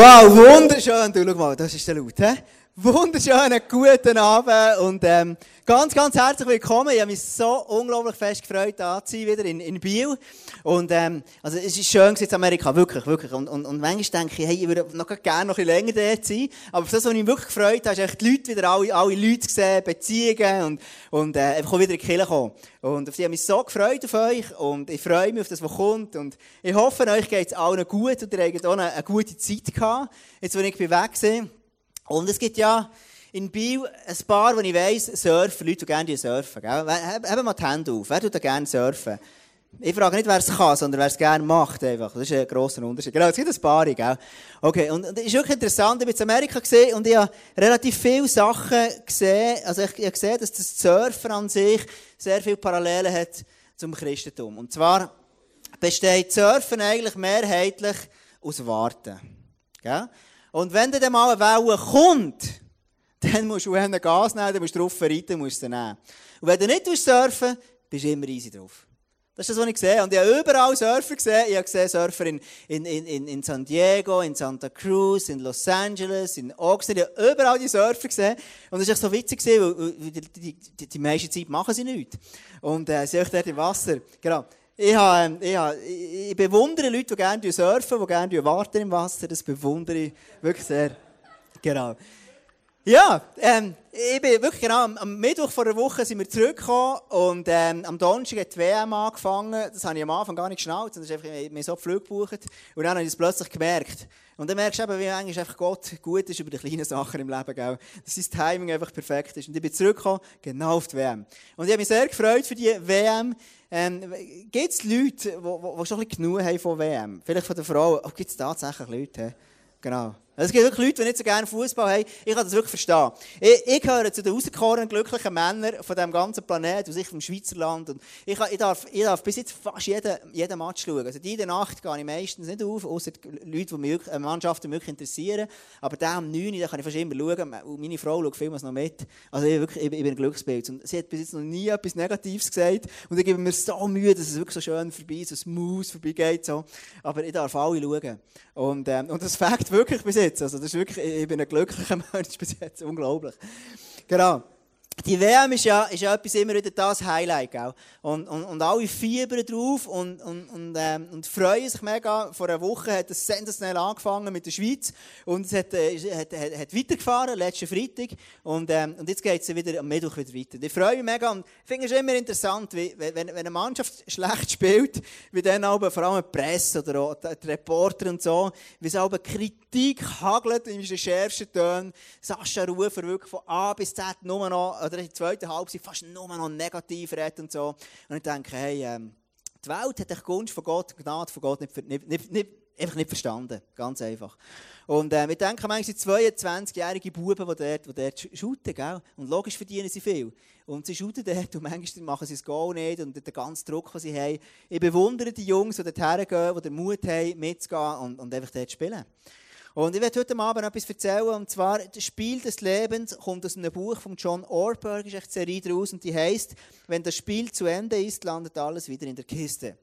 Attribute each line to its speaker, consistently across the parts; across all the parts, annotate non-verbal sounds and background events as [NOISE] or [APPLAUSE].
Speaker 1: Wow, wunderschön. Du, schau mal, das ist der laut, hä? Wunderschönen guten Abend und ähm, ganz, ganz herzlich willkommen. Ich habe mich so unglaublich fest gefreut, da zu sein, wieder in, in Biel. Und ähm, also es ist schön in Amerika, wirklich, wirklich. Und, und, und manchmal denke ich, hey, ich würde noch gerne noch ein länger dort sein. Aber das, was mich wirklich gefreut hat, ist echt die Leute wieder, alle, alle Leute gesehen, Beziehungen und, und äh, einfach wieder in die Kirche kommen. Und auf die habe mich so gefreut auf euch und ich freue mich auf das, was kommt. Und ich hoffe, euch geht es allen gut und ihr habt auch eine, eine gute Zeit gehabt, jetzt, wo ich weg war. Und es gibt ja in Biel ein paar, wo ich weiss, surfen, Leute, die gerne surfen. Gell? Haben mal die Hände auf. Wer tut gerne surfen? Ich frage nicht, wer es kann, sondern wer es gerne macht. Einfach. Das ist ein grosser Unterschied. Genau, es gibt ein paar. Gell? Okay, und es ist wirklich interessant. Ich bin in Amerika und ich habe relativ viele Sachen gesehen. Also ich, ich habe gesehen, dass das Surfen an sich sehr viele Parallelen hat zum Christentum. Und zwar besteht Surfen eigentlich mehrheitlich aus Warten. Gell? Und wenn dann mal eine Welle kommt, dann musst du einen Gas nehmen, dann musst du drauf reiten, musst du nehmen. Und wenn du nicht surfen bist du immer easy drauf. Das ist das, was ich sehe. Und ich habe überall Surfer gesehen. Ich habe gesehen Surfer in, in, in, in San Diego, in Santa Cruz, in Los Angeles, in Oxford. Ich habe überall die Surfer gesehen. Und es war so witzig, weil die, die, die, die meiste Zeit machen sie nichts. Und äh, sie sind dort im Wasser. Genau. Ich, habe, ich, habe, ich bewundere Leute, die gerne surfen, die gerne warten im Wasser. Das bewundere ich wirklich sehr. Genau. Ja, ähm, ich bin wirklich genau, am, Mittwoch vor einer Woche sind wir zurückgekommen und ähm, am Donnerstag hat die WM angefangen. Das habe ich am Anfang gar nicht geschnallt, ist einfach mir so Flug gebucht. Und dann habe ich es plötzlich gemerkt. Und dann merkst du eben, wie eigentlich Gott gut ist über die kleinen Sachen im Leben, gell? dass sein Timing einfach perfekt ist. Und ich bin zurückgekommen, genau auf die WM. Und ich habe mich sehr gefreut für die WM. Ähm, gibt es Leute, die schon ein bisschen genug haben von WM? Vielleicht von der Frau. Oh, gibt es tatsächlich Leute? Genau. Es gibt wirklich Leute, die nicht so gerne Fußball haben. Ich kann das wirklich verstehen. Ich, ich gehöre zu den rausgekorenen glücklichen Männern von diesem ganzen Planeten, aus ich vom Schweizerland. Und ich, ich, darf, ich darf bis jetzt fast jeden, jeden Match schauen. Also die Nacht gehe ich meistens nicht auf, außer Leute, die mich, äh, Mannschaften wirklich interessieren. Aber der am 9 Uhr, kann ich fast immer schauen. Und meine Frau schaut vielmals noch mit. Also ich, wirklich, ich, ich bin ein Glücksbild. Und sie hat bis jetzt noch nie etwas Negatives gesagt. Und ich gebe mir so Mühe, dass es wirklich so schön vorbei, so smooth vorbeigeht. So. Aber ich darf alle schauen. Und, ähm, und das fängt wirklich bis jetzt. Also das ist wirklich, ich bin ein glücklicher [LAUGHS] Mensch bis jetzt, unglaublich. Genau. Die WM ist ja, ist ja etwas immer wieder das Highlight, gell? Und, und, und alle fiebern drauf und, und, und, ähm, und freuen sich mega. Vor einer Woche hat es sensationell angefangen mit der Schweiz und es hat, äh, hat, hat, hat weitergefahren, letzten Freitag. Und, ähm, und jetzt geht es wieder am Mittwoch wieder weiter. Ich freue mich mega und finde es immer interessant, wie, wenn, wenn eine Mannschaft [LAUGHS] schlecht spielt, wie dann aber vor allem die Presse oder auch die Reporter und so, wie es aber Kritik hagelt in den schärfsten Tönen. Sascha Rufer wirklich von A bis Z nur noch oder in der zweiten Halbzeit fast nur noch negativ redet und so. Und ich denke, hey, ähm, die Welt hat die Gunst von Gott, die Gnade von Gott nicht, nicht, nicht, nicht, einfach nicht verstanden. Ganz einfach. Und äh, wir denken manchmal, 22-jährige Buben, die dort, die dort shooten, gell? Und logisch verdienen sie viel. Und sie shooten dort und manchmal machen sie das Goal nicht und den ganzen Druck, den sie haben. Ich bewundere die Jungs, die dort hergehen, die den Mut haben, mitzugehen und, und einfach dort spielen. Und ich werde heute Abend etwas erzählen, und zwar das Spiel des Lebens kommt aus einem Buch von John Orberg, ist echt eine Serie daraus, und die heißt, wenn das Spiel zu Ende ist, landet alles wieder in der Kiste.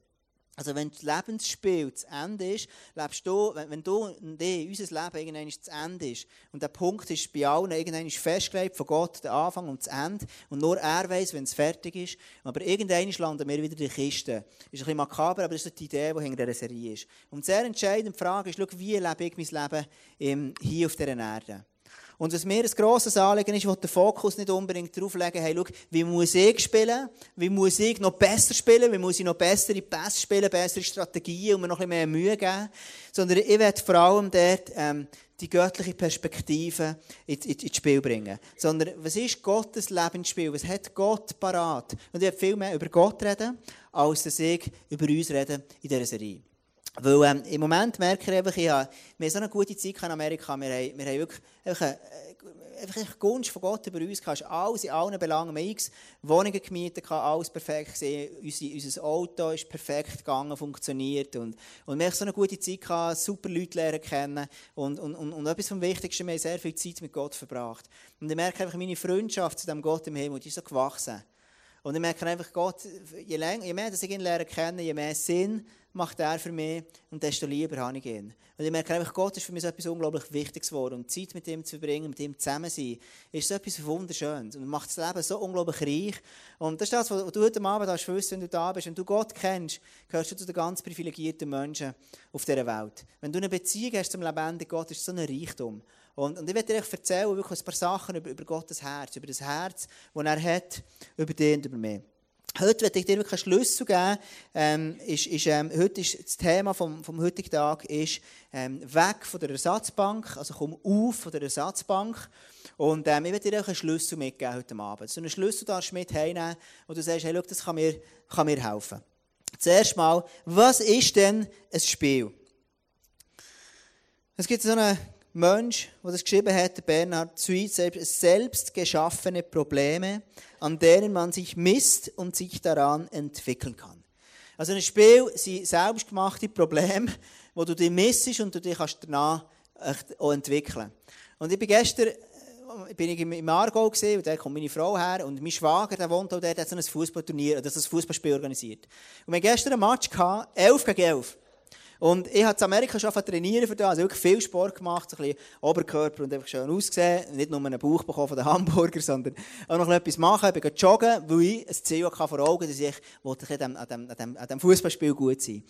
Speaker 1: Also wenn das Lebensspiel zu Ende ist, lebst du, wenn, wenn du und ich, unser Leben irgendwann zu Ende ist, und der Punkt ist bei allen irgendwann festgelegt von Gott, der Anfang und das Ende, und nur er weiß, wenn es fertig ist, aber irgendwann landen wir wieder in die Kiste. Ist ein bisschen makaber, aber das ist die Idee, die hinter dieser Serie ist. Und sehr entscheidende Frage ist, schau, wie lebe ich mein Leben hier auf dieser Erde? Und was mir ein grosses Anliegen ist, wo der Fokus nicht unbedingt darauf legen, hey, schau, wie muss ich spielen? Wie muss ich noch besser spielen? Wie muss ich noch bessere Pässe spielen, bessere Strategien und mir noch ein bisschen mehr Mühe geben? Sondern ich werde vor allem dort ähm, die göttliche Perspektive ins in, in Spiel bringen. Sondern was ist Gottes Lebensspiel? Was hat Gott parat? Und ich werde viel mehr über Gott reden, als dass ich über uns reden in dieser Serie. Weil ähm, im Moment merke ich einfach, ich habe, wir haben so eine gute Zeit in Amerika. Wir haben, wir haben wirklich einfach eine, einfach eine Gunst von Gott über uns gehabt. Alles in allen Belangen. Wir haben x Wohnungen gemietet, alles perfekt gesehen. Unser, unser Auto ist perfekt gegangen, funktioniert. Und, und wir haben so eine gute Zeit gehabt, super Leute lernen kennen. Und, und, und, und etwas vom Wichtigsten, wir haben sehr viel Zeit mit Gott verbracht. Und ich merke einfach, meine Freundschaft zu dem Gott im Himmel, die ist so gewachsen. Und ich merke einfach, Gott, je, länger, je mehr dass ich ihn lernen kenne, je mehr Sinn macht er für mich und desto lieber habe ich ihn. Und ich merke einfach, Gott ist für mich so etwas unglaublich Wichtiges geworden. Und Zeit mit ihm zu verbringen, mit ihm zusammen zu sein, ist so etwas Wunderschönes. Und macht das Leben so unglaublich reich. Und das ist das, was du heute Abend hast wissen, wenn du da bist. Wenn du Gott kennst, gehörst du zu den ganz privilegierten Menschen auf dieser Welt. Wenn du eine Beziehung hast zum lebendigen Gott, ist es so ein Reichtum. Und, und ich werde dir erzählen, wirklich ein paar Sachen über, über Gottes Herz, über das Herz, das er hat, über den und über mich. Heute werde ich dir wirklich einen Schlüssel geben. Ähm, ist, ist, ähm, heute ist das Thema vom, vom heutigen Tag ist, ähm, weg von der Ersatzbank, also komm auf von der Ersatzbank. Und ähm, ich werde dir auch einen Schlüssel mitgeben heute Abend. So einen Schlüssel darfst du mit heimnehmen, wo du sagst, hey, schau, das kann mir, kann mir helfen. Zuerst mal, was ist denn ein Spiel? Es gibt so einen Mensch, der das geschrieben hat, Bernhard Zwiet, selbst geschaffene Probleme, an denen man sich misst und sich daran entwickeln kann. Also ein Spiel sind selbstgemachte Probleme, wo du dich misst und du dich danach auch entwickeln Und ich bin gestern äh, bin ich im Aargau gesehen und da kommt meine Frau her und mein Schwager, der wohnt auch dort, hat so ein Fußballturnier, das ein Fußballspiel organisiert. Und wir hatten gestern einen Match gehabt, 11 gegen 11. Und ich habe in Amerika schon trainieren für das, also wirklich viel Sport gemacht, so ein bisschen Oberkörper und einfach schön ausgesehen, nicht nur einen Bauch bekommen von den Hamburger, [LAUGHS] sondern auch noch etwas machen, ich bin joggen, weil ich ein Ziel hatte vor Augen, dass ich an dem, an dem Fußballspiel gut sein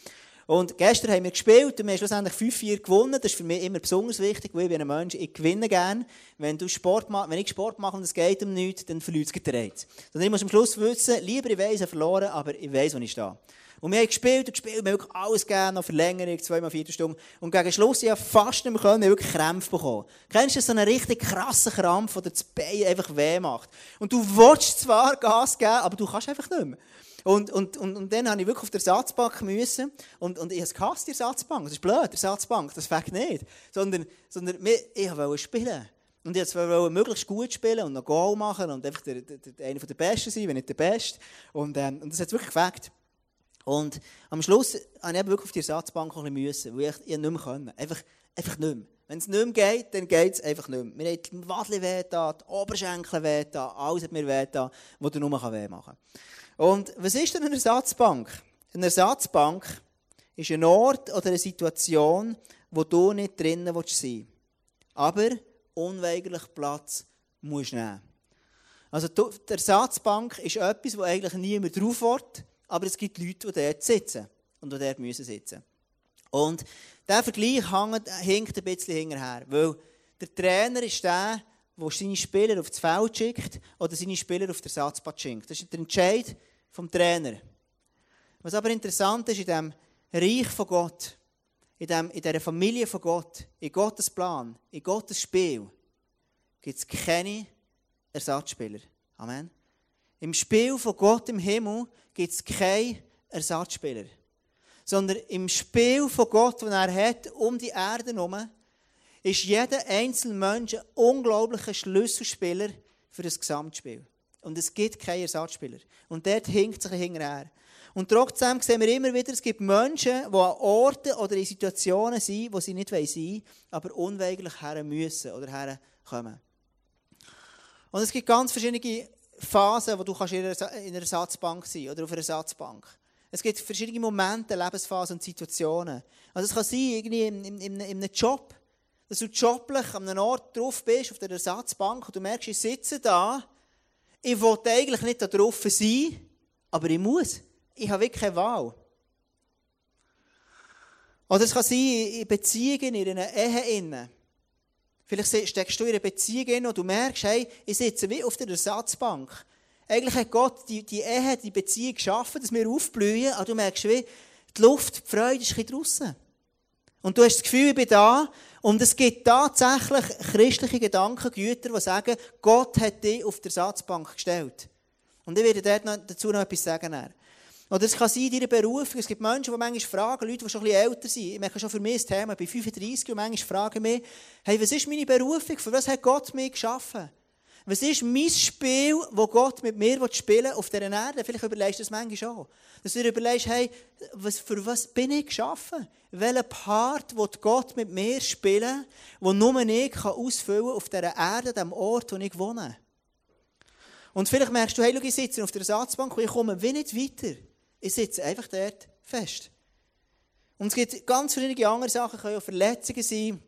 Speaker 1: und gestern haben wir gespielt und wir haben schlussendlich 5-4 gewonnen. Das ist für mich immer besonders wichtig, weil ich bin ein Mensch, ich gewinne gerne. Wenn, du Sport wenn ich Sport mache und es geht um nichts, dann verliert es Reiz. Sondern ich muss am Schluss wissen, lieber ich weiss, ich verloren, aber ich weiss, wo ich stehe. Und wir haben gespielt und gespielt, wir haben wirklich alles gegeben, noch Verlängerung, zweimal vier Stunden. Und gegen Schluss, ich fast nicht mehr können, wir wirklich Krämpfe bekommen. Kennst du so einen richtig krassen Krampf, der das Bein einfach weh macht? Und du willst zwar Gas geben, aber du kannst einfach nicht mehr. Und, und, und, und dann habe ich wirklich auf der Ersatzbank müssen. Und, und ich habe gehasst, die Ersatzbank. Das ist blöd, die Ersatzbank. Das fängt nicht. Sondern, sondern ich wollte spielen. Und ich wollte möglichst gut spielen und noch Goal machen und einfach der, der, der, einer der Besten sein, wenn nicht der Beste. Und, ähm, und das hat wirklich gefällt. Und am Schluss habe ich wirklich auf die Ersatzbank ein bisschen weil ich, ich nicht mehr können. Einfach, einfach nicht mehr. Wenn es nicht mehr geht, dann geht es einfach nicht mehr. Mir hat die Wadli weh die Oberschenkel weh alles hat mir weh was du nur weh machen kann. Und was ist denn eine Ersatzbank? Eine Ersatzbank ist ein Ort oder eine Situation, wo du nicht drinnen sein willst. Aber unweigerlich Platz musst nehmen. Also die Ersatzbank ist etwas, wo eigentlich niemand drauf will, aber es gibt Leute, die dort sitzen und die dort müssen sitzen. Und dieser Vergleich hängt, hinkt ein bisschen hinterher, weil der Trainer ist der, der seine Spieler auf das Feld schickt oder seine Spieler auf den Ersatzplatz schickt. Das ist der Entscheid vom Trainer. Was aber interessant ist, in diesem Reich von Gott, in, dem, in dieser Familie von Gott, in Gottes Plan, in Gottes Spiel, gibt es keine Ersatzspieler. Amen. Im Spiel von Gott im Himmel gibt es keinen Ersatzspieler. Sondern im Spiel von Gott, das er hat, um die Erde herum, ist jeder einzelne Mensch ein unglaublicher Schlüsselspieler für das Gesamtspiel. Und es gibt keinen Ersatzspieler. Und dort hinkt sich hinterher. Und trotzdem sehen wir immer wieder, es gibt Menschen, die an Orten oder in Situationen sind, wo sie nicht sein wollen, aber unweigerlich her müssen oder herkommen. Und es gibt ganz verschiedene Phasen, wo du kannst in einer Ersatzbank sein oder auf einer Ersatzbank. Es gibt verschiedene Momente, Lebensphasen und Situationen. Also es kann sein, irgendwie in, in, in einem Job, dass du joblich an einem Ort drauf bist, auf der Ersatzbank, und du merkst, ich sitze da, ich wollte eigentlich nicht da drauf sein, aber ich muss. Ich habe wirklich keine Wahl. Oder es kann sein, in Beziehungen, in einer Ehe. Vielleicht steckst du in einer Beziehung und du merkst, hey, ich sitze wie auf der Ersatzbank. Eigentlich hat Gott die, die Ehe, die Beziehung geschaffen, dass wir aufblühen, aber du merkst wie, die Luft, die Freude ist ein bisschen draussen. Und du hast das Gefühl, ich bin da. Und es gibt tatsächlich christliche Gedankengüter, die sagen, Gott hat dich auf der Ersatzbank gestellt. Und ich werde dazu noch etwas sagen. Oder es kann sein, in deiner Berufung, es gibt Menschen, die manchmal fragen, Leute, die schon ein bisschen älter sind, ich merke schon für mich das Thema, ich bin 35 und manchmal fragen mich, hey, was ist meine Berufung, für was hat Gott mich geschaffen? Was ist mein Spiel, das Gott mit mir spielen will auf dieser Erde? Vielleicht überlegst du das manchmal auch. Dass du dir überlegst, hey, was, für was bin ich geschaffen? Welchen Part will Gott mit mir spielen, den nur ich kann ausfüllen auf dieser Erde, dem Ort, wo ich wohne? Und vielleicht merkst du, hey, schau, ich sitze auf der Ersatzbank und ich komme wie nicht weiter. Ich sitze einfach dort fest. Und es gibt ganz verschiedene andere Sachen, können auch Verletzungen sein,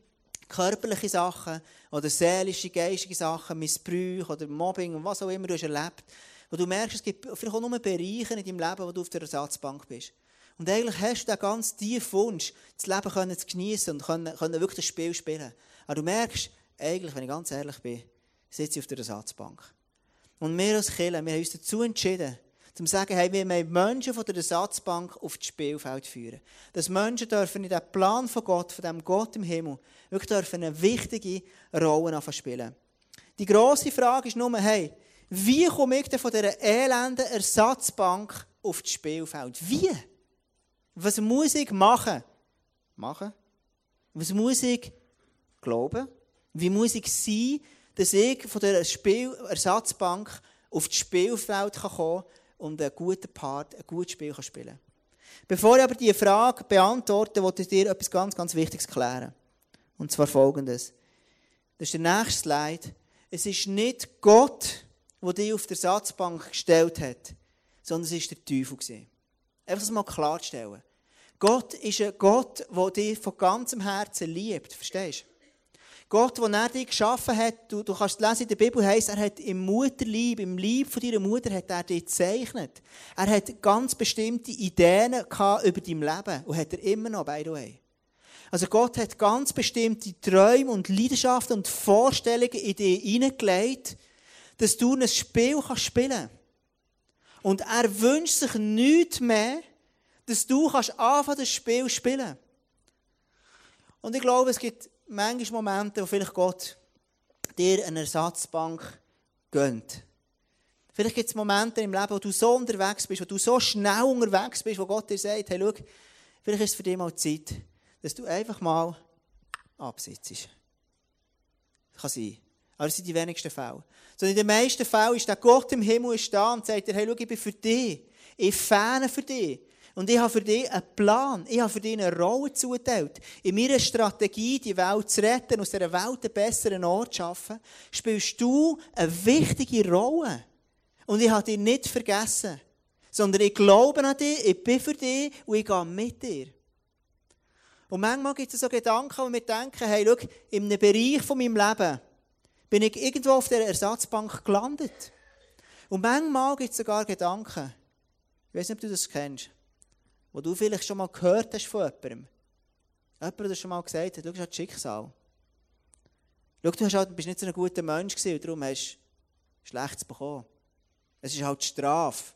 Speaker 1: körperliche Sachen oder seelische, geistige Sachen, Missbrauch oder Mobbing und was auch immer du hast erlebt. Wo du merkst, es gibt vielleicht auch nur Bereiche in deinem Leben, wo du auf der Ersatzbank bist. Und eigentlich hast du den ganz tiefen Wunsch, das Leben können zu genießen und können, können wirklich das Spiel spielen. Aber du merkst, eigentlich, wenn ich ganz ehrlich bin, sitze ich auf der Ersatzbank. Und wir als Kirche, wir haben uns dazu entschieden, zum zu sagen, hey, wir wollen Menschen von der Ersatzbank auf das Spielfeld führen. Dass Menschen dürfen in diesem Plan von Gott, von dem Gott im Himmel, wirklich dürfen eine wichtige Rolle spielen. Die grosse Frage ist nur, hey, wie komme ich denn von dieser elenden Ersatzbank auf das Spielfeld? Wie? Was muss ich machen? Machen? Was muss ich glauben? Wie muss ich sein, dass ich von der Spielersatzbank auf das Spielfeld kommen kann und einen guten Part, ein gutes Spiel spielen kann? Bevor ich aber diese Frage beantworte, wollte ich dir etwas ganz, ganz Wichtiges klären. Und zwar folgendes. Das ist der nächste Slide. Es ist nicht Gott, der dich auf der Ersatzbank gestellt hat, sondern es war der Teufel. Einfach das mal klarzustellen. Gott ist ein Gott, der dich von ganzem Herzen liebt. Verstehst du? Gott, der er dich geschaffen hat, du, du kannst lesen in der Bibel, heisst, er hat im Mutterlieb, im Lieb von deiner Mutter, hat er dich gezeichnet. Er hat ganz bestimmte Ideen über dein Leben und hat er immer noch, by the way. Also Gott hat ganz bestimmte Träume und Leidenschaften und Vorstellungen in dich hineingelegt, dass du ein Spiel kannst spielen kannst. Und er wünscht sich nichts mehr, dass du kannst anfangen, das Spiel spielen. Und ich glaube, es gibt manchmal Momente, wo vielleicht Gott dir eine Ersatzbank gönnt. Vielleicht gibt es Momente im Leben, wo du so unterwegs bist, wo du so schnell unterwegs bist, wo Gott dir sagt, hey, schau, vielleicht ist es für dich mal Zeit, dass du einfach mal absitzt. Kann sein. Aber das sind die wenigsten Fälle. Sondern in den meisten Fällen ist der Gott im Himmel da und sagt dir, hey, schau, ich bin für dich. Ich fähne für dich. Und ich habe für dich einen Plan. Ich habe für dich eine Rolle zugeteilt. In meiner Strategie, die Welt zu retten, aus dieser Welt einen besseren Ort zu schaffen, spielst du eine wichtige Rolle. Und ich habe dich nicht vergessen. Sondern ich glaube an dich, ich bin für dich und ich gehe mit dir. Und manchmal gibt es so Gedanken, wo wir denken, hey, schau, in einem Bereich von meinem Leben bin ich irgendwo auf der Ersatzbank gelandet. Und manchmal gibt es sogar Gedanken, ich weiß nicht, ob du das kennst, wo du vielleicht schon mal gehört hast von jemandem. Jemand, der schon mal gesagt hat, schau, das ist Schicksal. Schau, du halt, bist nicht so ein guter Mensch gewesen und darum hast du Schlechtes bekommen. Es ist halt Strafe.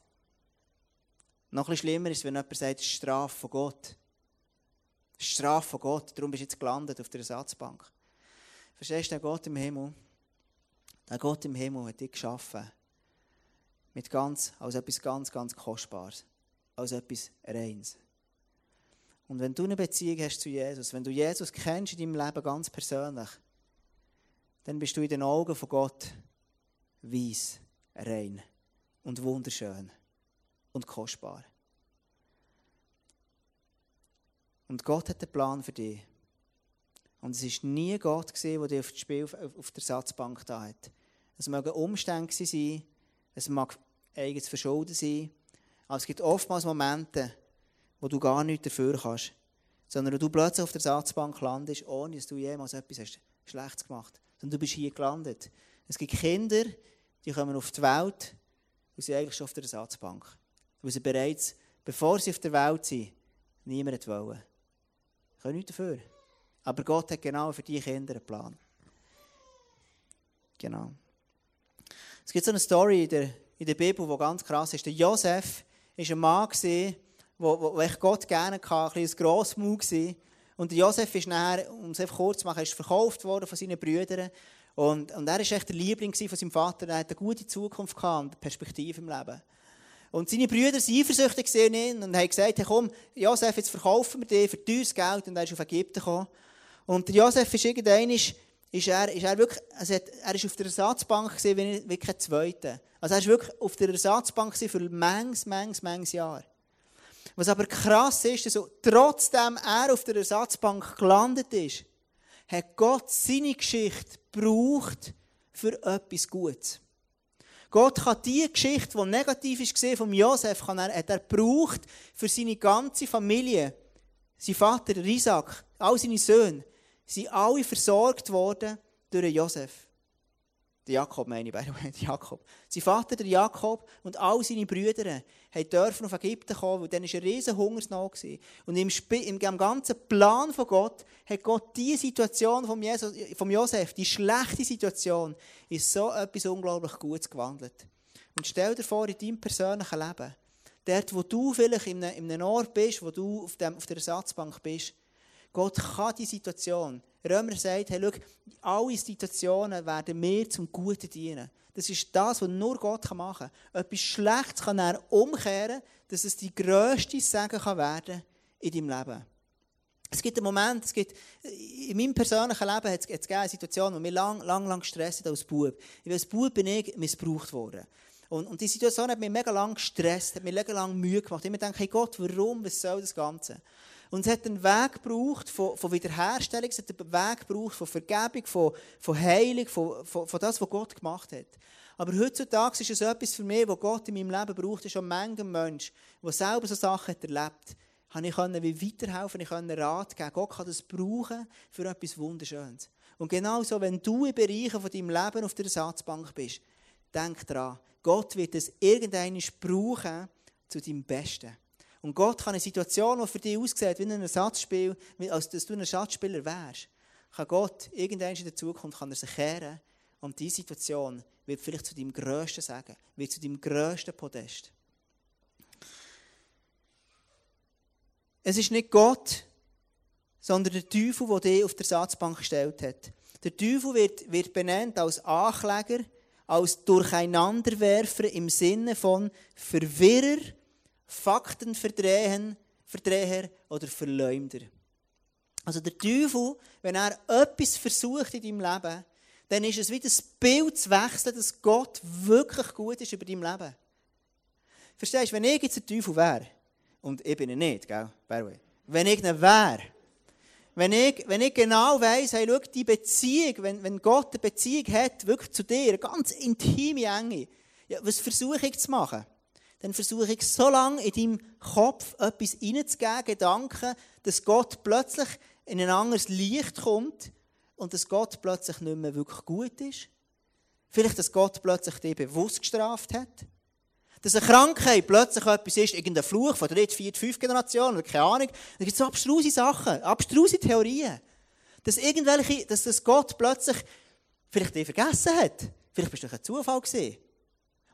Speaker 1: Noch ein schlimmer ist, wenn jemand sagt, Strafe von Gott. Strafe von Gott, darum bist du jetzt gelandet auf der Ersatzbank. Verstehst du, der Gott im Himmel, der Gott im Himmel hat dich geschaffen. Mit ganz, als etwas ganz, ganz Kostbares als etwas Reins. Und wenn du eine Beziehung hast zu Jesus, wenn du Jesus kennst in deinem Leben ganz persönlich, dann bist du in den Augen von Gott weiss, rein und wunderschön und kostbar. Und Gott hat einen Plan für dich. Und es war nie Gott, der dich auf, Spiel, auf der Satzbank da hat. Es mögen Umstände sein, es mag eigenes Verschulden sein, aber es gibt oftmals Momente, wo du gar nichts dafür kannst, sondern du plötzlich auf der Satzbank landest, ohne dass du jemals etwas hast Schlechtes gemacht Sondern du bist hier gelandet. Es gibt Kinder, die kommen auf die Welt und sind eigentlich schon auf der Ersatzbank. Weil sie bereits, bevor sie auf der Welt sind, niemand wollen. Sie können nichts dafür. Aber Gott hat genau für diese Kinder einen Plan. Genau. Es gibt so eine Story in der, in der Bibel, die ganz krass ist. Der Josef war ein Mann, der wo, wo Gott gerne hatte, ein, Grossmut war. Und Josef ist nachher, um es einfach kurz zu machen, ist verkauft worden von seinen Brüdern. Und, und er war echt der Liebling von seinem Vater. Er hatte eine gute Zukunft und eine Perspektive im Leben. Und seine Brüder waren eifersüchtig ihn und haben gesagt, hey, komm, Josef, jetzt verkaufen wir dich für teures Geld. Und er ist auf Ägypten gekommen. Und Josef ist irgendwann, ist er, ist er wirklich, also er ist auf der Ersatzbank gewesen, wie, wie kein Zweiter. Also er war wirklich auf der Ersatzbank für manches, manches, manches Jahr. Was aber krass ist, also, trotzdem er auf der Ersatzbank gelandet ist, hat Gott seine Geschichte gebraucht für etwas Gutes. Gott kann die Geschichte, die negativ war von Josef, kann er, hat er gebraucht für seine ganze Familie sein Vater, Isaac, all seine Söhne, sind alle versorgt worden durch Josef. Der Jakob meine ich, by the way, [LAUGHS] Jakob. Sein Vater, der Jakob, und all seine Brüder dürfen auf Ägypten kommen, weil dann war eine riesen Hungersnot. Und im, im, im, ganzen Plan von Gott hat Gott diese Situation von, Jesus, von Josef, die schlechte Situation, in so etwas unglaublich Gutes gewandelt. Und stell dir vor, in deinem persönlichen Leben, dort, wo du vielleicht in einem, in einem Ort bist, wo du auf, dem, auf der Ersatzbank bist, Gott kann die Situation. Römer sagt, hey, schau, alle Situationen werden mir zum Guten dienen. Das ist das, was nur Gott machen kann. Etwas Schlechtes kann er umkehren, dass es die grösste Segen kann werden in deinem Leben. Es gibt einen Moment, es gibt, in meinem persönlichen Leben hat es, hat eine Situation, wo mich lang, lang, lang gestresst als Bub. Als Bub bin ich missbraucht worden. Und, und die Situation hat mich mega lang gestresst, hat mich mega lang Mühe gemacht. Ich mir denke, hey Gott, warum, was soll das Ganze? Und es hat einen Weg gebraucht von, von Wiederherstellung, es hat einen Weg gebraucht von Vergebung, von, von Heilung, von, von, von das, was Gott gemacht hat. Aber heutzutage ist es etwas für mich, was Gott in meinem Leben braucht, ist schon manchen Mensch, der selber so Sachen hat erlebt hat, ich können wie weiterhelfen, ich können Rat geben. Gott kann das brauchen für etwas Wunderschönes. Und genauso, wenn du in Bereichen von deinem Leben auf der Ersatzbank bist, denk daran, Gott wird es irgendwann brauchen zu deinem Besten. Und Gott kann eine Situation, die für dich aussieht wie ein Ersatzspiel, als dass du ein Ersatzspieler wärst, kann Gott irgendwann in der Zukunft kann er sich kehren und diese Situation wird vielleicht zu deinem grössten Sagen, wird zu deinem grössten Podest. Es ist nicht Gott, sondern der Teufel, der dich auf der Ersatzbank gestellt hat. Der Teufel wird, wird benannt als Ankläger, als Durcheinanderwerfer im Sinne von Verwirrer, Fakten verdrehen, Verdreher oder Verleumder. Also der Teufel, wenn er etwas versucht in deinem Leben, dann ist es wie das Bild zu wechseln, dass Gott wirklich gut ist über deinem Leben. Verstehst du, wenn ich jetzt ein Teufel wäre, und ich bin er nicht, gell, wenn ich ihn wäre, wenn ich, wenn ich genau weiss, hey, schau, die Beziehung, wenn, wenn Gott eine Beziehung hat, wirklich zu dir, eine ganz intime Enge, ja, was versuche ich zu machen? Dann versuche ich so lange in deinem Kopf etwas reinzugeben, Gedanken, dass Gott plötzlich in ein anderes Licht kommt und dass Gott plötzlich nicht mehr wirklich gut ist. Vielleicht, dass Gott plötzlich dich bewusst gestraft hat. Dass eine Krankheit plötzlich etwas ist, irgendein Fluch von der dritten, vierten, fünften Generation oder keine Ahnung. Da gibt es so abstruse Sachen, abstruse Theorien. Dass irgendwelche, dass das Gott plötzlich vielleicht dich vergessen hat. Vielleicht bist du ein Zufall gewesen.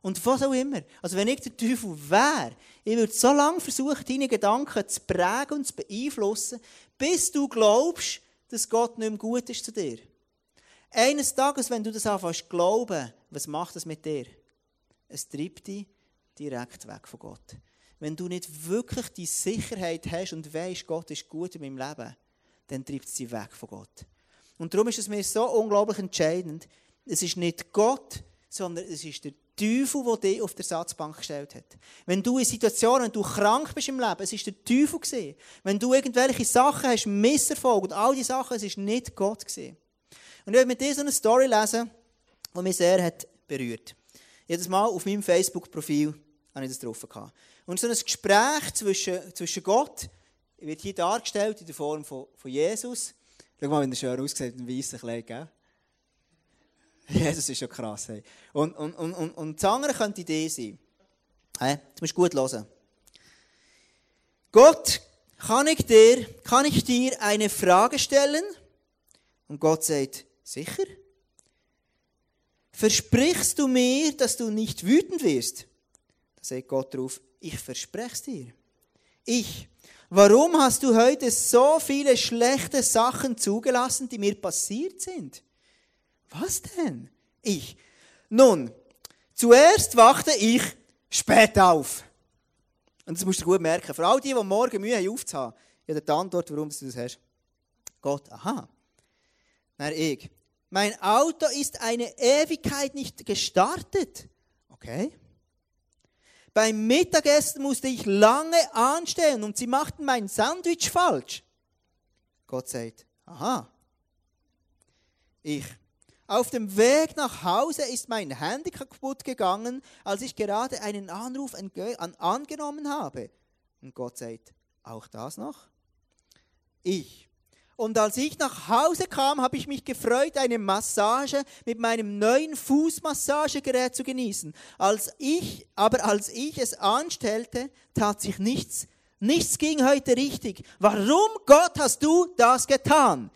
Speaker 1: Und was auch immer. Also wenn ich der Teufel wäre, ich würde so lange versuchen, deine Gedanken zu prägen und zu beeinflussen, bis du glaubst, dass Gott nicht mehr gut ist zu dir. Eines Tages, wenn du das anfängst zu glauben, was macht das mit dir? Es treibt dich direkt weg von Gott. Wenn du nicht wirklich die Sicherheit hast und weißt, Gott ist gut in meinem Leben, dann treibt es dich weg von Gott. Und darum ist es mir so unglaublich entscheidend, es ist nicht Gott, sondern es ist der Teufel, der dich auf der Satzbank gestellt hat. Wenn du in Situationen, wenn du krank bist im Leben, es ist der Teufel gewesen. Wenn du irgendwelche Sachen hast, Misserfolg und all diese Sachen, es ist nicht Gott gewesen. Und ich werde mit dir so eine Story lesen, die mich sehr hat berührt. Jedes Mal auf meinem Facebook-Profil habe ich das drauf gehabt. Und so ein Gespräch zwischen, zwischen Gott wird hier dargestellt in der Form von, von Jesus. Schau mal, wie er schön aussieht, ein weißes Kleid, gell? Jesus ist schon krass. Hey. Und, und, und, und, und das andere könnte Idee sein. Hey, jetzt musst gut hören. Gott, kann ich, dir, kann ich dir eine Frage stellen? Und Gott sagt, sicher? Versprichst du mir, dass du nicht wütend wirst? Da sagt Gott darauf, ich verspreche es dir. Ich, warum hast du heute so viele schlechte Sachen zugelassen, die mir passiert sind? Was denn? Ich. Nun, zuerst wachte ich spät auf. Und das musst du gut merken. Für all die, die morgen Mühe haben aufzuhaben, ja, die Antwort, warum du das hast. Gott, aha. Nein, ich. Mein Auto ist eine Ewigkeit nicht gestartet. Okay. Beim Mittagessen musste ich lange anstehen und sie machten mein Sandwich falsch. Gott sagt, aha. Ich. Auf dem Weg nach Hause ist mein Handy kaputt gegangen, als ich gerade einen Anruf angenommen habe. Und Gott sagt, auch das noch? Ich. Und als ich nach Hause kam, habe ich mich gefreut, eine Massage mit meinem neuen Fußmassagegerät zu genießen. Als ich, aber als ich es anstellte, tat sich nichts. Nichts ging heute richtig. Warum, Gott, hast du das getan?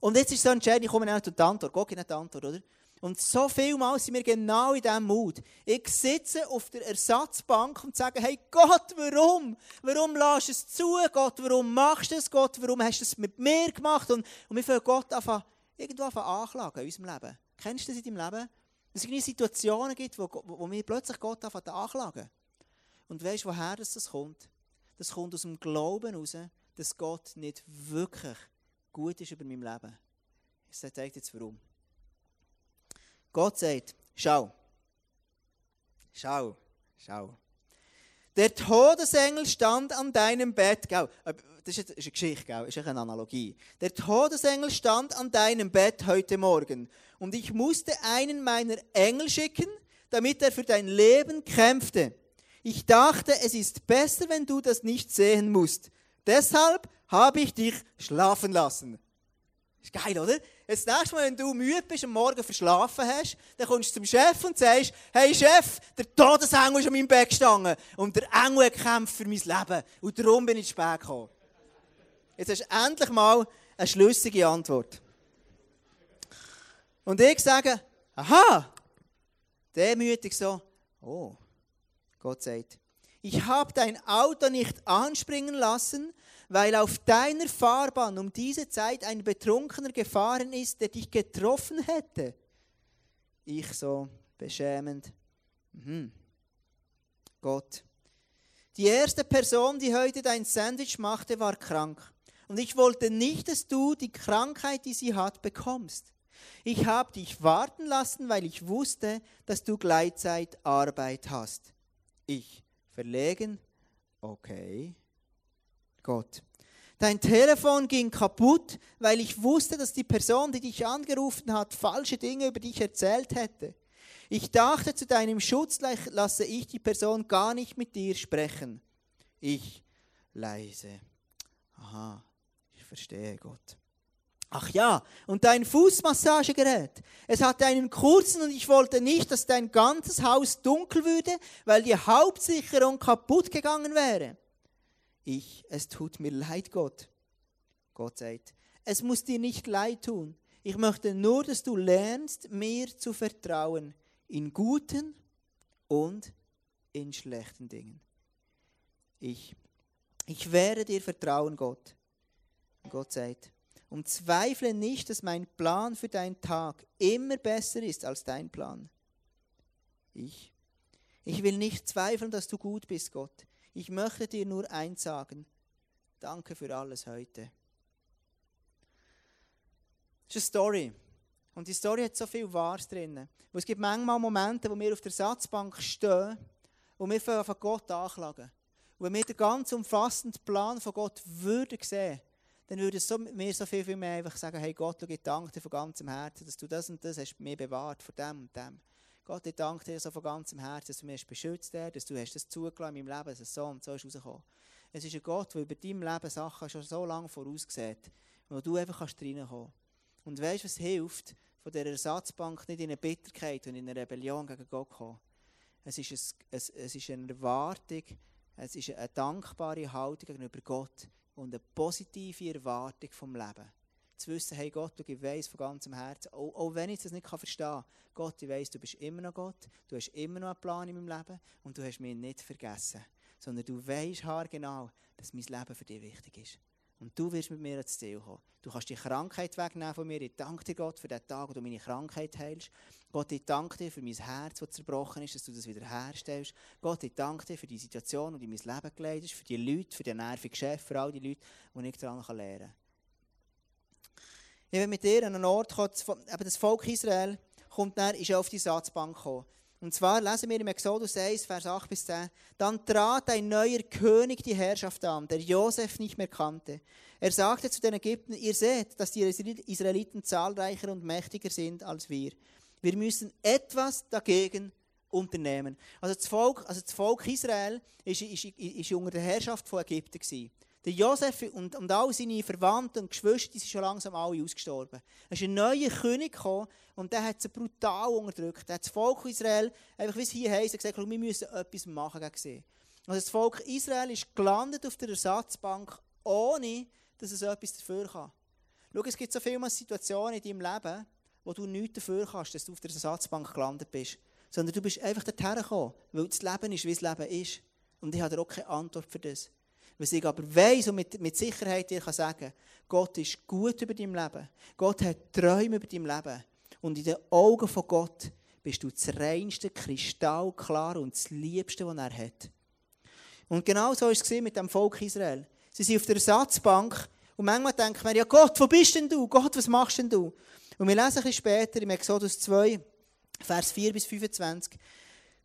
Speaker 1: Und jetzt ist so entscheidend, ich komme nicht zu der Antwort. Gott gibt nicht die Antwort, oder? Und so viel Mal sind wir genau in diesem Mut. Ich sitze auf der Ersatzbank und sage, hey Gott, warum? Warum lässt du es zu? Gott, warum machst du es? Gott, warum hast du es mit mir gemacht? Und, und wir fangen Gott einfach, irgendwo einfach anklagen in unserem Leben. Kennst du das in deinem Leben? Dass es irgendwie Situationen gibt, wo, wo, wo wir plötzlich Gott einfach anklagen. Und weißt du, woher das kommt? Das kommt aus dem Glauben heraus, dass Gott nicht wirklich gut ist über mein Leben. Ich sage jetzt warum. Gott sagt, schau, schau, schau. Der Todesengel stand an deinem Bett. Das ist eine Geschichte, das ist eine Analogie. Der Todesengel stand an deinem Bett heute Morgen und ich musste einen meiner Engel schicken, damit er für dein Leben kämpfte. Ich dachte, es ist besser, wenn du das nicht sehen musst. Deshalb habe ich dich schlafen lassen. Ist geil, oder? Jetzt das nächste Mal, wenn du müde bist und morgen verschlafen hast, dann kommst du zum Chef und sagst, hey Chef, der Todesengel ist an meinem Bett gestanden und der Engel hat gekämpft für mein Leben und darum bin ich zu spät gekommen. Jetzt hast du endlich mal eine schlüssige Antwort. Und ich sage, aha, demütig so, oh, Gott sagt, ich habe dein Auto nicht anspringen lassen, weil auf deiner Fahrbahn um diese Zeit ein Betrunkener gefahren ist, der dich getroffen hätte. Ich so beschämend. Mhm. Gott. Die erste Person, die heute dein Sandwich machte, war krank. Und ich wollte nicht, dass du die Krankheit, die sie hat, bekommst. Ich habe dich warten lassen, weil ich wusste, dass du Gleitzeit Arbeit hast. Ich verlegen, okay. Gott. Dein Telefon ging kaputt, weil ich wusste, dass die Person, die dich angerufen hat, falsche Dinge über dich erzählt hätte. Ich dachte, zu deinem Schutz lasse ich die Person gar nicht mit dir sprechen. Ich leise. Aha, ich verstehe Gott. Ach ja, und dein Fußmassagegerät. Es hatte einen kurzen und ich wollte nicht, dass dein ganzes Haus dunkel würde, weil die Hauptsicherung kaputt gegangen wäre. Ich, es tut mir leid, Gott. Gott sagt, es muss dir nicht leid tun. Ich möchte nur, dass du lernst, mir zu vertrauen. In guten und in schlechten Dingen. Ich, ich werde dir vertrauen, Gott. Gott sagt, und zweifle nicht, dass mein Plan für deinen Tag immer besser ist als dein Plan. Ich, ich will nicht zweifeln, dass du gut bist, Gott. Ich möchte dir nur eins sagen. Danke für alles heute. Das ist eine Story. Und die Story hat so viel Wahres drin. es gibt manchmal Momente, wo wir auf der Satzbank stehen wo wir von Gott anklagen. Und wenn wir den ganz umfassenden Plan von Gott würden sehen, dann würde so, mir so viel, viel mehr einfach sagen, hey Gott, ich danke dir von ganzem Herzen, dass du das und das hast mir bewahrt vor dem und dem. Gott, ich danke dir so von ganzem Herzen, dass du mich beschützt hast, dass du hast das zugelassen in meinem Leben, dass es so und so ist rausgekommen. Es ist ein Gott, der über deinem Leben Sachen schon so lange voraussieht, wo du einfach kannst reinkommen Und weißt du, was hilft, von dieser Ersatzbank nicht in eine Bitterkeit und in eine Rebellion gegen Gott zu kommen? Es ist, ein, es, es ist eine Erwartung, es ist eine dankbare Haltung gegenüber Gott und eine positive Erwartung vom Leben zu wissen, hey Gott, ich weiss von ganzem Herzen, auch, wenn ich das nicht verstehen kann, Gott, ich weiss, du bist immer noch Gott, du hast immer noch einen Plan in meinem Leben und du hast mich nicht vergessen, sondern du weißt haargenau, dass mein Leben für dich wichtig ist. Und du wirst mit mir ans Ziel kommen. Du kannst die Krankheit wegnehmen von mir. Ich danke dir, Gott, für den Tag, wo du meine Krankheit heilst. Gott, ich danke dir für mein Herz, das zerbrochen ist, dass du das wieder herstellst. Gott, ich danke dir für die Situation, die in mein Leben geleitet ist, für die Leute, für den nervigen Chef, für all die Leute, die ich daran lernen kann. Ich will mit dir an einen Ort kommen, eben das Volk Israel kommt dann, ist auf die Satzbank gekommen. Und zwar lesen wir im Exodus 1, Vers 8 bis 10. Dann trat ein neuer König die Herrschaft an, der Josef nicht mehr kannte. Er sagte zu den Ägyptern, ihr seht, dass die Israeliten zahlreicher und mächtiger sind als wir. Wir müssen etwas dagegen unternehmen. Also das Volk, also das Volk Israel ist unter der Herrschaft von Ägypten gewesen. Der Josef und, und all seine Verwandten und Geschwister die sind schon langsam alle ausgestorben. Es ist ein neuer König gekommen und der hat sie brutal unterdrückt. Der hat das Volk Israel, einfach wie es hier heisst, gesagt, wir müssen etwas machen gegen sie. Also das Volk Israel ist gelandet auf der Ersatzbank, ohne dass es etwas dafür kann. Schau, es gibt so viele Situationen in deinem Leben, wo du nichts dafür kannst, dass du auf der Ersatzbank gelandet bist. Sondern du bist einfach dorthin gekommen, weil das Leben ist, wie das Leben ist. Und ich habe auch keine Antwort für das. Was ich aber weiss und mit, mit Sicherheit dir kann sagen, Gott ist gut über dein Leben. Gott hat Träume über dein Leben. Und in den Augen von Gott bist du das reinste, kristallklar und das Liebste, was er hat. Und genau so war es mit dem Volk Israel. Sie sind auf der Ersatzbank und manchmal denkt man, ja Gott, wo bist denn du? Gott, was machst denn du? Und wir lesen ein bisschen später im Exodus 2, Vers 4 bis 25.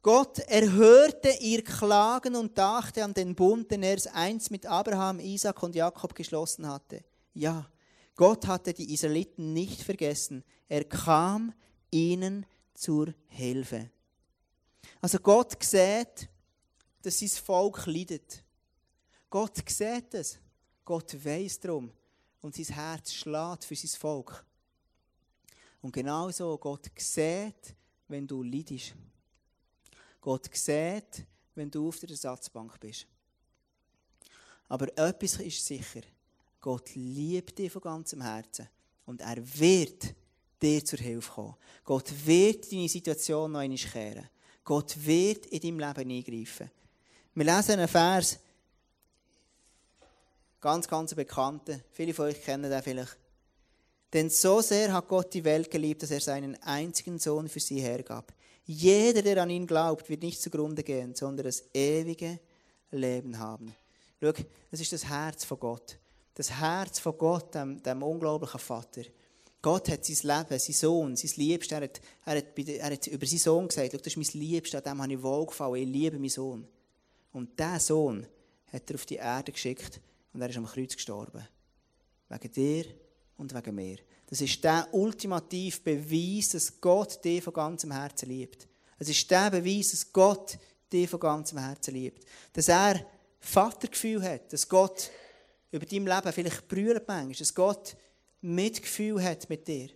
Speaker 1: Gott erhörte ihr Klagen und dachte an den Bund, den er einst mit Abraham, Isaac und Jakob geschlossen hatte. Ja, Gott hatte die Israeliten nicht vergessen. Er kam ihnen zur Hilfe. Also Gott sieht, dass sein Volk leidet. Gott sieht es. Gott weiß darum. Und sein Herz schlägt für sein Volk. Und genauso Gott sieht, wenn du leidest. Gott sieht, wenn du auf der Ersatzbank bist. Aber etwas ist sicher. Gott liebt dich von ganzem Herzen. Und er wird dir zur Hilfe kommen. Gott wird deine Situation noch einmal kehren. Gott wird in deinem Leben eingreifen. Wir lesen einen Vers, ganz, ganz bekannten. Viele von euch kennen den vielleicht. Denn so sehr hat Gott die Welt geliebt, dass er seinen einzigen Sohn für sie hergab. Jeder, der an ihn glaubt, wird nicht zugrunde gehen, sondern das ewige Leben haben. Schau, das ist das Herz von Gott. Das Herz von Gott, dem, dem unglaublichen Vater. Gott hat sein Leben, sein Sohn, sein Liebstes, er hat, er, hat, er hat über seinen Sohn gesagt, Schau, das ist mein Liebster, an dem habe ich wohlgefallen, ich liebe meinen Sohn. Und dieser Sohn hat er auf die Erde geschickt und er ist am Kreuz gestorben. Wegen dir und wegen mir. Das ist der ultimative Beweis, dass Gott dich von ganzem Herzen liebt. Es ist der Beweis, dass Gott dich von ganzem Herzen liebt. Dass er Vatergefühl hat, dass Gott über dein Leben vielleicht brüllt manchmal, dass Gott Mitgefühl hat mit dir.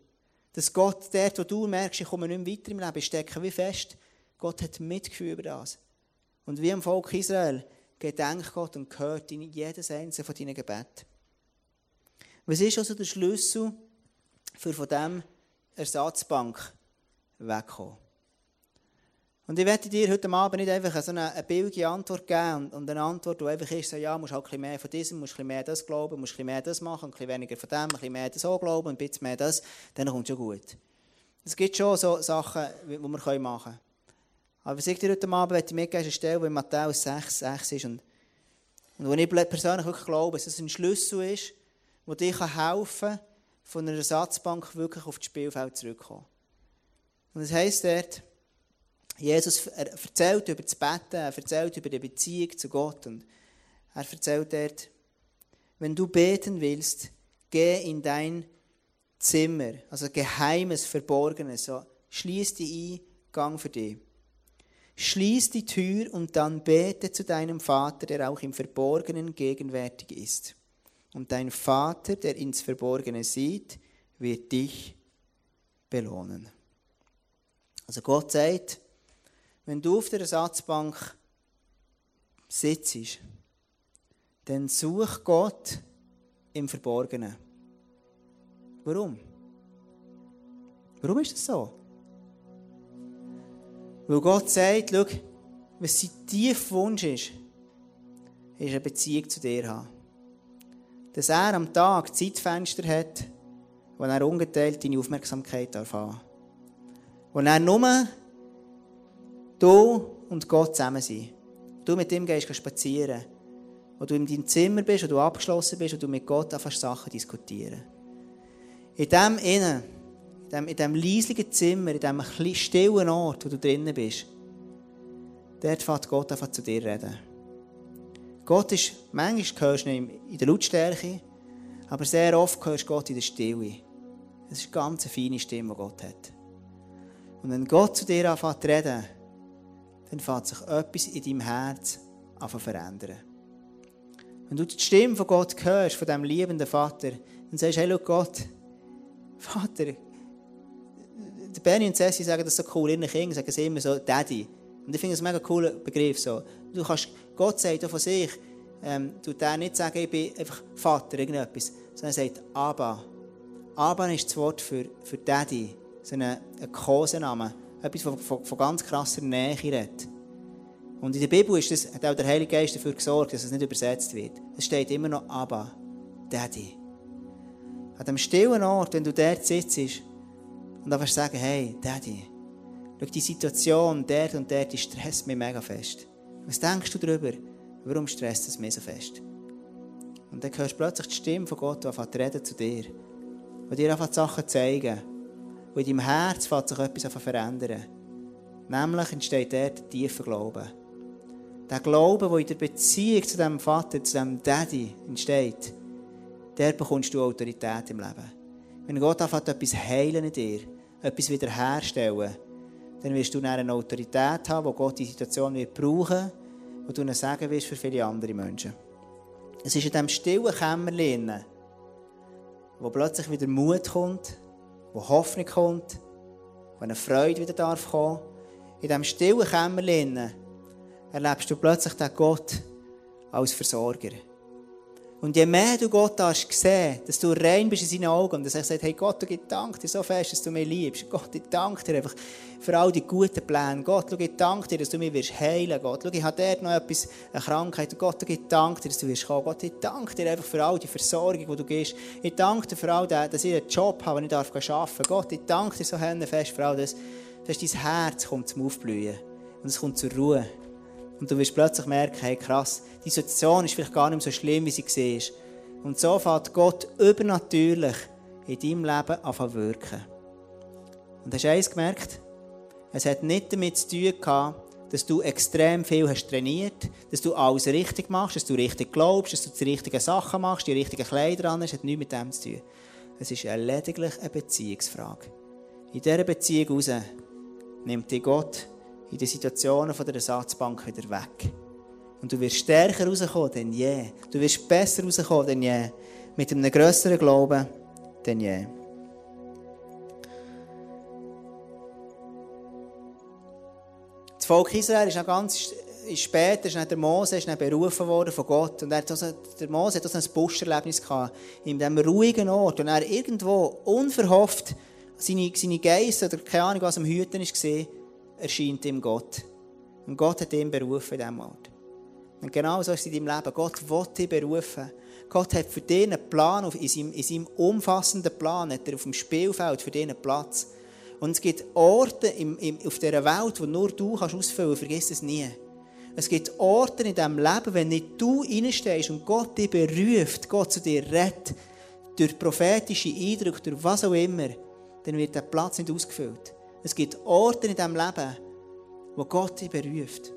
Speaker 1: Dass Gott dort, wo du merkst, ich komme nicht mehr weiter im Leben, stecke wie fest, Gott hat Mitgefühl über das. Und wie im Volk Israel gedenkt Gott und gehört in jedes einzelne von deinen Gebeten. Was ist also der Schlüssel für von diesem Ersatzbank wegkommen. Und ich werde dir heute Abend nicht einfach so eine, eine billige Antwort geben und, eine Antwort, die einfach ist, so, ja, musst halt ein mehr von diesem, musst ein mehr das glauben, musst ein mehr das machen, ein weniger von dem, ein mehr das auch glauben, ein bisschen mehr das, dann kommt es schon gut. Es gibt schon so Sachen, die wir machen können. Aber was ich dir heute Abend möchte mitgeben, ist eine Stelle, die in Matthäus 6, 6 ist und, und wo ich persönlich wirklich glaube, dass es ein Schlüssel ist, der dir helfen kann, von einer Ersatzbank wirklich auf das Spielfeld zurückkommen. Und es heisst dort, Jesus erzählt über das Betten, er erzählt über die Beziehung zu Gott und er erzählt dort, wenn du beten willst, geh in dein Zimmer, also geheimes, verborgenes, so, schließ die Eingang für dich. Schließ die Tür und dann bete zu deinem Vater, der auch im Verborgenen gegenwärtig ist. Und dein Vater, der ins Verborgene sieht, wird dich belohnen. Also Gott sagt, wenn du auf der Ersatzbank sitzt, dann such Gott im Verborgenen. Warum? Warum ist das so? Weil Gott sagt, schau, was sein tiefer Wunsch ist, ist eine Beziehung zu dir haben dass er am Tag Zeitfenster hat, wo er ungeteilt deine Aufmerksamkeit erfahren Wo er nur du und Gott zusammen sind. Du mit ihm gehst spazieren. Wo du in deinem Zimmer bist, wo du abgeschlossen bist, wo du mit Gott anfängst Sachen diskutieren. In dem Innen, in dem, in dem leislichen Zimmer, in dem stillen Ort, wo du drinnen bist, dort fängt Gott an zu dir reden. Gott ist, manchmal hörst du ihn in der Lautstärke, aber sehr oft hörst du Gott in der Stille. Es ist eine ganz feine Stimme, die Gott hat. Und wenn Gott zu dir anfängt zu reden, dann fängt sich etwas in deinem Herz an zu verändern. Wenn du die Stimme von Gott hörst, von diesem liebenden Vater, dann sagst du, hey, schau Gott, [LAUGHS] Vater, der Benny und Cessi sagen das so cool, ihren Kindern sagen immer so, Daddy. Und ich finde das ein mega cooler Begriff. So. Du kannst, Gott sagt auch von sich, ähm, du der nicht sagen, ich bin einfach Vater, irgendetwas, sondern er sagt Abba. Abba ist das Wort für, für Daddy, so ein, ein Kosename, etwas von, von, von ganz krasser Nähe redet. Und in der Bibel ist das, hat auch der Heilige Geist dafür gesorgt, dass es nicht übersetzt wird. Es steht immer noch Abba, Daddy. An dem stillen Ort, wenn du dort sitzt und einfach sagen, hey, Daddy, schau, die Situation dort und dort, die stresst mich mega fest. Was denkst du darüber? Warum stresst es mich so fest? Und dann hörst du plötzlich die Stimme von Gott, die anfängt reden zu dir. Die dir einfach Sachen zeigen. Und in deinem Herz fängt sich etwas an verändern. Nämlich entsteht dort ein tiefer Glaube. Der Glaube, der in der Beziehung zu diesem Vater, zu diesem Daddy entsteht, der bekommst du Autorität im Leben. Wenn Gott anfängt, etwas heilen in dir, etwas wiederherstellen, dann wirst du eine Autorität haben, die Gott die Situation wird brauchen und du ihnen sagen wirst für viele andere Menschen. Es ist in diesem stillen Kämmerlein, wo plötzlich wieder Mut kommt, wo Hoffnung kommt, wo eine Freude wieder darf kommen. In diesem stillen Kämmerlein erlebst du plötzlich den Gott als Versorger. Und je mehr du Gott hast gesehen, dass du rein bist in seinen Augen dass er sagt, hey Gott, ich danke dir so fest, dass du mich liebst. Gott, ich danke dir einfach für all die guten Pläne. Gott, ich danke dir, dass du mich wirst heilen Gott, schau, ich habe dort noch etwas, eine Krankheit. Gott, ich danke dir, dass du wirst kommen. Gott, ich danke dir einfach für all die Versorgung, die du gibst. Ich danke dir für all das, dass ich einen Job habe, den ich arbeiten darf. Gott, ich danke dir so fest für all das, dass dein Herz kommt zum Aufblühen und es kommt zur Ruhe. Und du wirst plötzlich merken, hey krass, die Situation ist vielleicht gar nicht so schlimm, wie sie war. Und so fängt Gott übernatürlich in deinem Leben an zu wirken. Und hast du eins gemerkt? Es hat nicht damit zu tun gehabt, dass du extrem viel hast trainiert, dass du alles richtig machst, dass du richtig glaubst, dass du die richtigen Sachen machst, die richtigen Kleider an hast, hat nichts mit dem zu tun. Es ist lediglich eine Beziehungsfrage. In dieser Beziehung heraus nimmt dich Gott in den Situationen von der Ersatzbank wieder weg. Und du wirst stärker rauskommen denn je. Du wirst besser rauskommen denn je. Mit einem grösseren Glauben denn je. Das Volk Israel ist noch ganz später, ist der Mose ist berufen worden von Gott. Und er hat also, der Mose hat also ein Busterlebnis gehabt, in diesem ruhigen Ort. Und er irgendwo unverhofft seine, seine Geister oder keine Ahnung, was am Hüten war, erscheint ihm Gott. Und Gott hat ihn berufen in diesem Ort. Und genau so ist es in deinem Leben. Gott will dich berufen. Gott hat für dich einen Plan, in seinem, in seinem umfassenden Plan, hat er auf dem Spielfeld für dich einen Platz. Und es gibt Orte im, im, auf dieser Welt, wo nur du kannst ausfüllen kannst, vergiss es nie. Es gibt Orte in diesem Leben, wenn nicht du reinstehst und Gott dich beruft, Gott zu dir rettet, durch prophetische Eindrücke, durch was auch immer, dann wird der Platz nicht ausgefüllt. Es gibt Orte in diesem Leben, wo Gott dich beruft.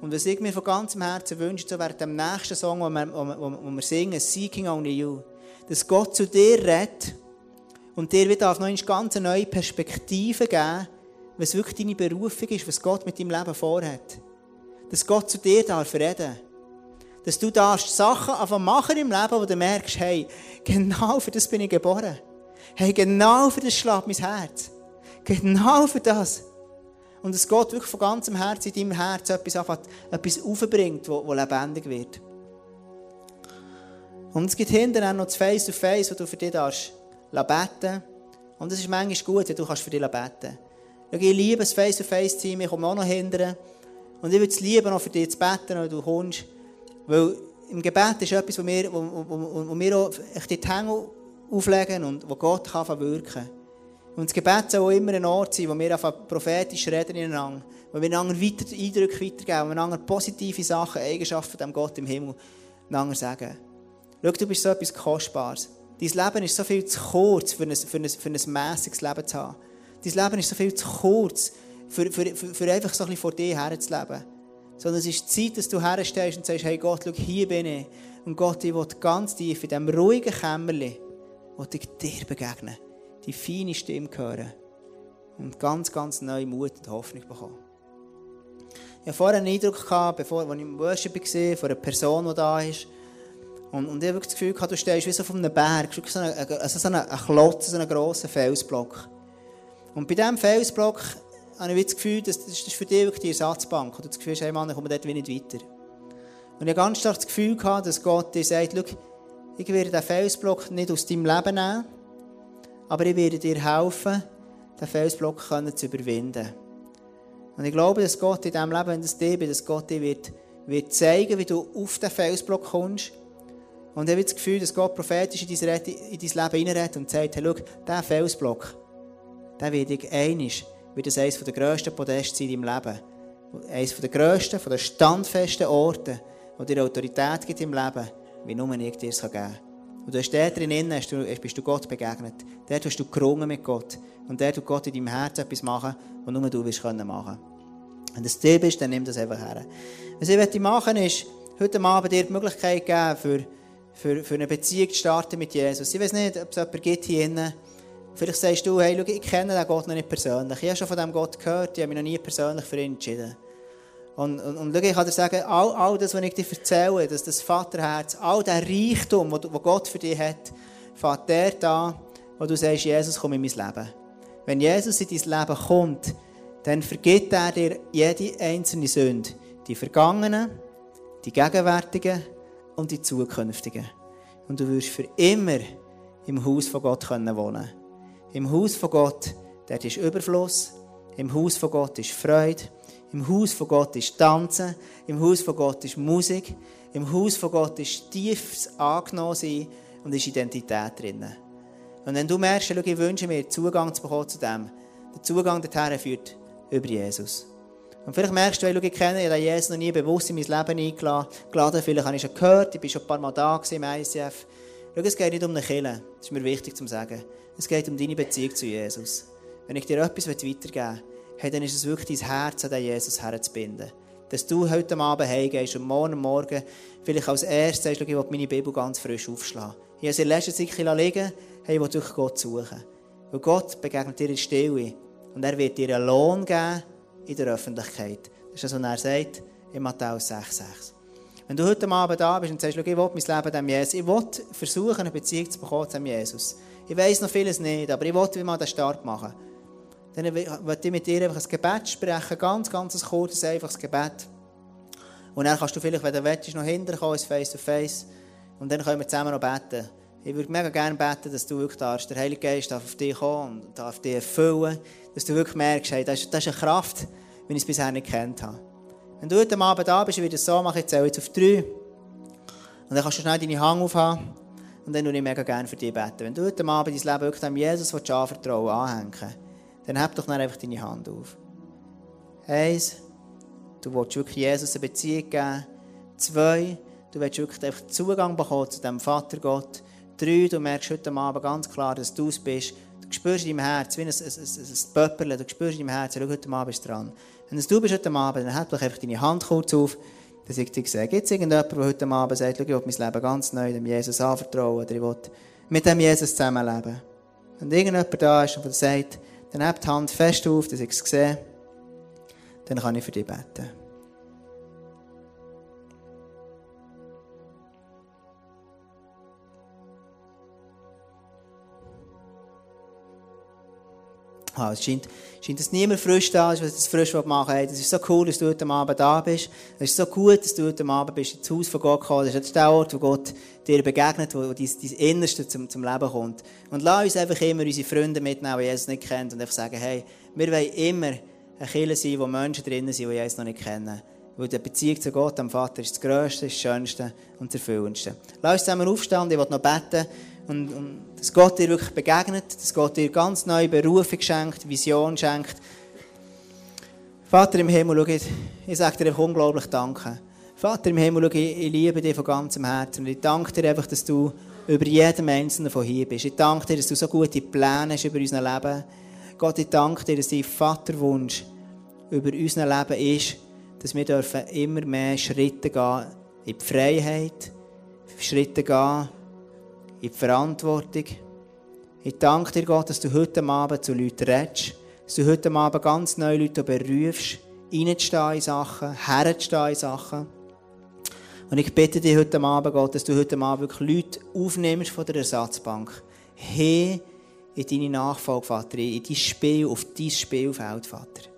Speaker 1: Und was ich mir von ganzem Herzen wünsche, so während dem nächsten Song, wo wir, wo, wo, wo wir singen, Seeking Only You, dass Gott zu dir redet und dir wieder auf eine ganz neue Perspektive geben, was wirklich deine Berufung ist, was Gott mit deinem Leben vorhat. Dass Gott zu dir darf reden Dass du darfst Sachen anfangen machen im Leben, wo du merkst, hey, genau für das bin ich geboren. Hey, genau für das schlägt mein Herz. Genau für das. Und es geht wirklich von ganzem Herzen in deinem Herz etwas, etwas aufbringt, das lebendig wird. Und es gibt hinterher noch das Face-to-Face, wo du für dich darfst beten Und es ist manchmal gut, wenn du für dich beten kannst. Ich liebe das Face-to-Face-Team, ich komme auch noch hinterher. Und ich würde es lieben, noch für dich zu beten, wenn du kommst. Weil im Gebet ist etwas, wo wir, wo, wo, wo wir auch die Hänge auflegen und wo Gott kann wirken kann. Und das Gebet soll auch immer ein Ort sein, wo wir einfach prophetisch reden ineinander, wo wir einander weiter Eindrücke weitergeben, wo wir einander positive Sachen, Eigenschaften dem Gott im Himmel einander sagen. Schau, du bist so etwas Kostbares. Dein Leben ist so viel zu kurz, für ein, für ein, für ein mässiges Leben zu haben. Dein Leben ist so viel zu kurz, für, für, für, einfach so ein bisschen vor dir herzuleben. Sondern es ist Zeit, dass du herstehst und sagst, hey Gott, schau, hier bin ich. Und Gott, ich will ganz tief in diesem ruhigen Kämmerchen, ich dir begegnen die feine Stimme hören und ganz, ganz neue Mut und Hoffnung bekommen. Ich hatte vorher einen Eindruck, gehabt, bevor, als ich im Worship war, von einer Person, die da ist. Und, und ich habe das Gefühl, du stehst wie so auf einem Berg, so einen, also so einen, Klotz, so einen grossen Felsblock. Und bei diesem Felsblock habe ich das Gefühl, das, das ist für dich wirklich die Ersatzbank. Oder das Gefühl, hey Mann, ich komme dort wie nicht weiter. Und ich habe ganz stark das Gefühl gehabt, dass Gott dir sagt, ich werde diesen Felsblock nicht aus deinem Leben nehmen, aber ich werde dir helfen, den Felsblock zu überwinden. Und ich glaube, dass Gott in diesem Leben, wenn das dir dass Gott dir wird, wird zeigen, wie du auf den Felsblock kommst. Und ich habe das Gefühl, dass Gott prophetisch in dein, in dein Leben hineinredet und sagt, hey, schau, dieser Felsblock, der wird dich einig, wird es eines der grössten Podeste in deinem Leben. Eines der grössten, der standfesten Orte, wo dir Autorität gibt im Leben, wie nur ich dir es geben kann. Und du hast dort drinnen, hast du, bist du Gott begegnet. Dort hast du gerungen mit Gott. Und dort tut Gott in deinem Herzen etwas machen, was nur du willst können machen. Wenn das dir bist, dann nimm das einfach her. Was ich möchte machen ist, heute Abend dir die Möglichkeit geben, für, für, für eine Beziehung zu starten mit Jesus. Ich weiß nicht, ob es jemanden gibt hier drinnen, Vielleicht sagst du, hey, schau, ich kenne den Gott noch nicht persönlich. Ich habe schon von diesem Gott gehört, ich habe mich noch nie persönlich für ihn entschieden. Und, und, und schau, ich kann dir sagen, all, all das, was ich dir erzähle, das, das Vaterherz, all der Reichtum, den Gott für dich hat, fängt der an, wo du sagst, Jesus, komm in mein Leben. Wenn Jesus in dein Leben kommt, dann vergibt er dir jede einzelne Sünde. Die vergangenen, die gegenwärtigen und die zukünftigen. Und du wirst für immer im Haus von Gott wohnen können. Im Haus von Gott, dort ist Überfluss. Im Haus von Gott ist Freude. Im Haus von Gott ist Tanzen. Im Haus von Gott ist Musik. Im Haus von Gott ist tiefes Angenommen sein und ist Identität drin. Und wenn du merkst, schau, ich wünsche mir Zugang zu bekommen zu dem, der Zugang dorthin führt über Jesus. Und vielleicht merkst du, hey, ich kenne ja Jesus noch nie bewusst in mein Leben eingeladen. Vielleicht habe ich schon gehört, ich bin schon ein paar Mal da im ICF. Schau, es geht nicht um eine Kille. Das ist mir wichtig zu sagen. Es geht um deine Beziehung zu Jesus. Wenn ich dir etwas weitergeben will, hey, dann ist es wirklich dein Herz an den Jesus herzubinden. Dass du heute Abend heimgehst und morgen Morgen vielleicht als erstes sagst, ich will meine Bibel ganz frisch aufschlagen. Ich habe sie in letzter Zeit liegen, hey, ich will durch Gott suchen. Weil Gott begegnet dir in Stille und er wird dir einen Lohn geben in der Öffentlichkeit. Das ist das, was er sagt in Matthäus 6,6. Wenn du heute Abend da bist und sagst, ich will mein Leben dem Jesus, ich will versuchen, eine Beziehung zu bekommen zu Jesus. Ich weiß noch vieles nicht, aber ich wollte mal den Start machen. Dann möchte ich mit dir einfach ein Gebet sprechen, ganz, ganz ein kurzes, einfaches Gebet. Und dann kannst du vielleicht, wenn du willst, noch hinterkommen, ins Face-to-Face. Und dann können wir zusammen noch beten. Ich würde mega gerne beten, dass du wirklich darfst, der Heilige Geist darf auf dich kommen und darf dich erfüllen, dass du wirklich merkst, hey, das, ist, das ist eine Kraft, wie ich es bisher nicht kennt habe. Wenn du heute Abend da bist, ich würde es so machen, ich zähle jetzt auf drei. Und dann kannst du schnell deine Hand aufhaben. Und dann würde ich mega gerne für dich beten. Wenn du heute Abend dein Leben wirklich dem Jesus anvertrauen anhängen dann heb doch einfach deine Hand auf. Eins, du willst wirklich Jesus eine Beziehung geben. Zwei, du willst wirklich einfach Zugang bekommen zu dem Vater Gott. Drei, du merkst heute Abend ganz klar, dass du es bist. Du spürst in deinem Herz, wie ein, ein, ein, ein Pöpperle, du spürst in deinem schau, heute Abend bist dran. Wenn es du bist heute Abend, dann heb doch einfach deine Hand kurz auf dass ich dir sehe, gibt es irgendjemanden, der heute Abend sagt, ich will mein Leben ganz neu dem Jesus anvertrauen oder ich will mit dem Jesus zusammenleben. Wenn irgendjemand da ist der sagt, dann hebt die Hand fest auf, dass ich es sehe, dann kann ich für dich beten. Ah, es scheint, scheint, dass niemand frisch da ist, was das frisch machen will. Es ist so cool, dass du heute Abend da bist. Es ist so gut, dass du heute Abend bist, ins Haus von Gott gekommen bist. Das ist der Ort, wo Gott dir begegnet, wo dein, dein Innerste zum, zum Leben kommt. Und lass uns einfach immer unsere Freunde mitnehmen, die Jesus nicht kennt, und einfach sagen, hey, wir wollen immer ein Kirche sein, wo Menschen drinnen sind, die Jesus noch nicht kennen. Weil die Beziehung zu Gott, am Vater, ist das Größte, das Schönste und das Erfüllendste. Lass uns zusammen aufstehen, ich will noch beten. Und, und dass Gott dir wirklich begegnet, dass Gott dir ganz neue Berufung schenkt, Vision schenkt. Vater im Himmel, schau, ich, sage dir unglaublich Danke. Vater im Himmel, schau, ich, ich liebe dich von ganzem Herzen. Und ich danke dir einfach, dass du über jedem Einzelnen von hier bist. Ich danke dir, dass du so gute Pläne hast über unser Leben. Gott, ich danke dir, dass dein Vaterwunsch über unser Leben ist, dass wir dürfen immer mehr Schritte gehen in die Freiheit, Schritte gehen in die Verantwortung. Ich danke dir, Gott, dass du heute Abend zu Leuten redest, dass du heute Abend ganz neue Leute berufst, reinzustehen in Sachen, herzustehen in Sachen. Und ich bitte dich heute Abend, Gott, dass du heute Abend wirklich Leute aufnimmst von der Ersatzbank. Hey, in deine Nachfolge, Vater, in dein Spiel, auf dein Spielfeld, Vater.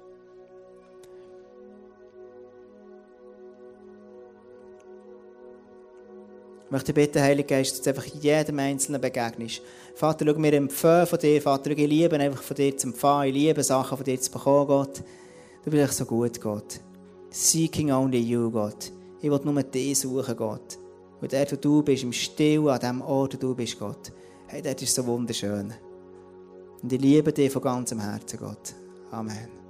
Speaker 1: Möchte bitten, Heiliger Geist, dass du einfach jedem Einzelnen begegnest. Vater, schau mir empfehlen von dir, Vater, ich liebe einfach von dir zu empfangen, ich liebe Sachen von dir zu bekommen, Gott. Du bist echt so gut, Gott. Seeking only you, Gott. Ich will nur dich suchen, Gott. Und der, wo du bist, im Still, an dem Ort, wo du bist, Gott. Hey, das ist so wunderschön. Und ich liebe dich von ganzem Herzen, Gott. Amen.